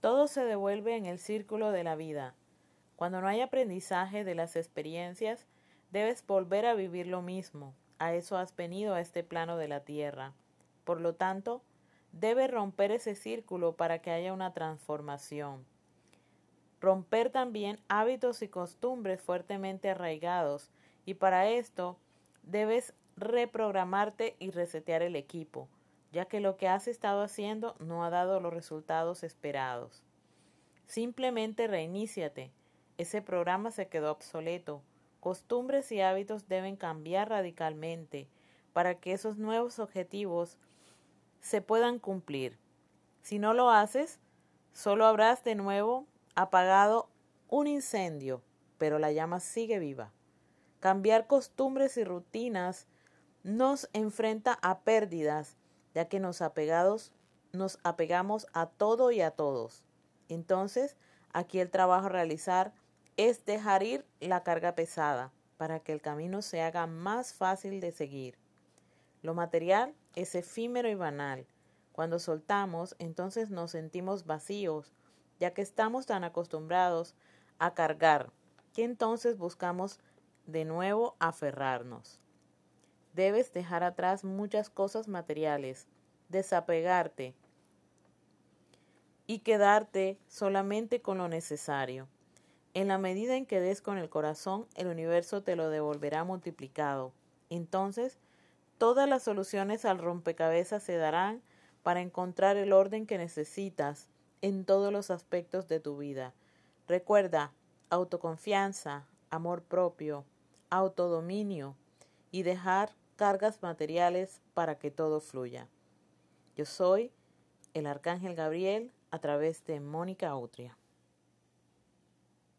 Todo se devuelve en el círculo de la vida. Cuando no hay aprendizaje de las experiencias, debes volver a vivir lo mismo. A eso has venido a este plano de la tierra. Por lo tanto, debes romper ese círculo para que haya una transformación. Romper también hábitos y costumbres fuertemente arraigados y para esto debes reprogramarte y resetear el equipo, ya que lo que has estado haciendo no ha dado los resultados esperados. Simplemente reiníciate. Ese programa se quedó obsoleto. Costumbres y hábitos deben cambiar radicalmente para que esos nuevos objetivos se puedan cumplir. Si no lo haces, solo habrás de nuevo apagado un incendio, pero la llama sigue viva. Cambiar costumbres y rutinas nos enfrenta a pérdidas, ya que nos apegados nos apegamos a todo y a todos. Entonces, aquí el trabajo a realizar es dejar ir la carga pesada para que el camino se haga más fácil de seguir. Lo material es efímero y banal. Cuando soltamos, entonces nos sentimos vacíos, ya que estamos tan acostumbrados a cargar, que entonces buscamos de nuevo aferrarnos. Debes dejar atrás muchas cosas materiales, desapegarte y quedarte solamente con lo necesario. En la medida en que des con el corazón, el universo te lo devolverá multiplicado. Entonces, todas las soluciones al rompecabezas se darán para encontrar el orden que necesitas en todos los aspectos de tu vida. Recuerda, autoconfianza, amor propio, autodominio y dejar cargas materiales para que todo fluya. Yo soy el Arcángel Gabriel a través de Mónica Utria.